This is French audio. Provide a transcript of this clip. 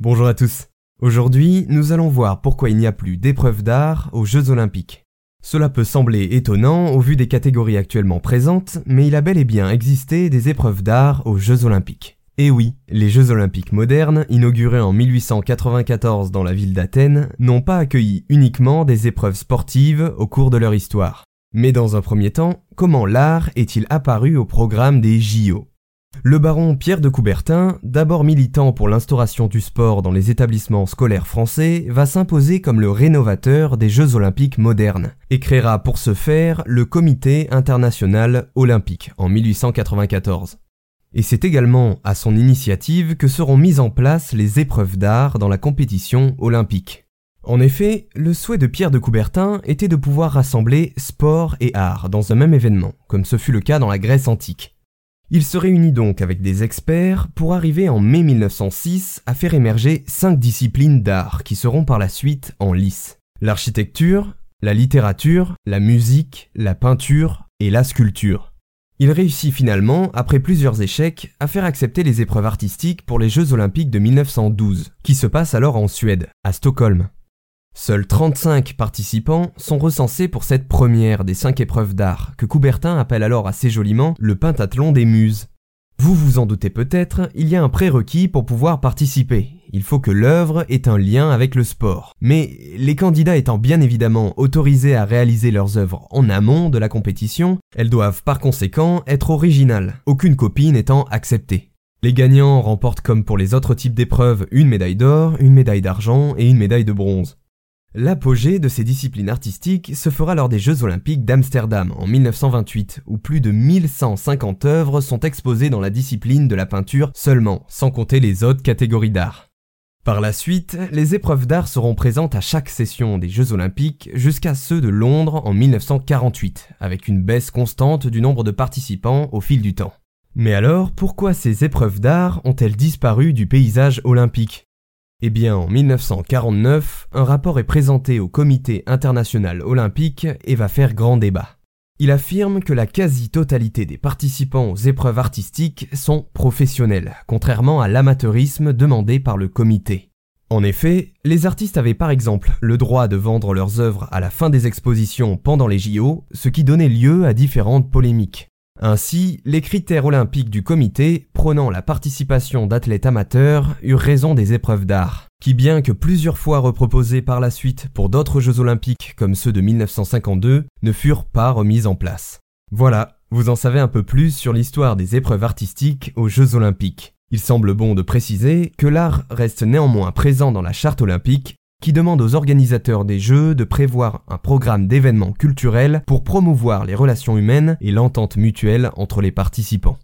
Bonjour à tous. Aujourd'hui, nous allons voir pourquoi il n'y a plus d'épreuves d'art aux Jeux olympiques. Cela peut sembler étonnant au vu des catégories actuellement présentes, mais il a bel et bien existé des épreuves d'art aux Jeux olympiques. Et oui, les Jeux olympiques modernes, inaugurés en 1894 dans la ville d'Athènes, n'ont pas accueilli uniquement des épreuves sportives au cours de leur histoire. Mais dans un premier temps, comment l'art est-il apparu au programme des JO le baron Pierre de Coubertin, d'abord militant pour l'instauration du sport dans les établissements scolaires français, va s'imposer comme le rénovateur des Jeux olympiques modernes et créera pour ce faire le Comité international olympique en 1894. Et c'est également à son initiative que seront mises en place les épreuves d'art dans la compétition olympique. En effet, le souhait de Pierre de Coubertin était de pouvoir rassembler sport et art dans un même événement, comme ce fut le cas dans la Grèce antique. Il se réunit donc avec des experts pour arriver en mai 1906 à faire émerger cinq disciplines d'art qui seront par la suite en lice. L'architecture, la littérature, la musique, la peinture et la sculpture. Il réussit finalement, après plusieurs échecs, à faire accepter les épreuves artistiques pour les Jeux olympiques de 1912, qui se passent alors en Suède, à Stockholm. Seuls 35 participants sont recensés pour cette première des cinq épreuves d'art, que Coubertin appelle alors assez joliment le pentathlon des muses. Vous vous en doutez peut-être, il y a un prérequis pour pouvoir participer. Il faut que l'œuvre ait un lien avec le sport. Mais les candidats étant bien évidemment autorisés à réaliser leurs œuvres en amont de la compétition, elles doivent par conséquent être originales, aucune copie n'étant acceptée. Les gagnants remportent comme pour les autres types d'épreuves une médaille d'or, une médaille d'argent et une médaille de bronze. L'apogée de ces disciplines artistiques se fera lors des Jeux olympiques d'Amsterdam en 1928, où plus de 1150 œuvres sont exposées dans la discipline de la peinture seulement, sans compter les autres catégories d'art. Par la suite, les épreuves d'art seront présentes à chaque session des Jeux olympiques jusqu'à ceux de Londres en 1948, avec une baisse constante du nombre de participants au fil du temps. Mais alors, pourquoi ces épreuves d'art ont-elles disparu du paysage olympique? Eh bien, en 1949, un rapport est présenté au Comité international olympique et va faire grand débat. Il affirme que la quasi-totalité des participants aux épreuves artistiques sont professionnels, contrairement à l'amateurisme demandé par le comité. En effet, les artistes avaient par exemple le droit de vendre leurs œuvres à la fin des expositions pendant les JO, ce qui donnait lieu à différentes polémiques. Ainsi, les critères olympiques du comité, prônant la participation d'athlètes amateurs, eurent raison des épreuves d'art, qui bien que plusieurs fois reproposées par la suite pour d'autres Jeux olympiques comme ceux de 1952, ne furent pas remises en place. Voilà, vous en savez un peu plus sur l'histoire des épreuves artistiques aux Jeux olympiques. Il semble bon de préciser que l'art reste néanmoins présent dans la charte olympique qui demande aux organisateurs des Jeux de prévoir un programme d'événements culturels pour promouvoir les relations humaines et l'entente mutuelle entre les participants.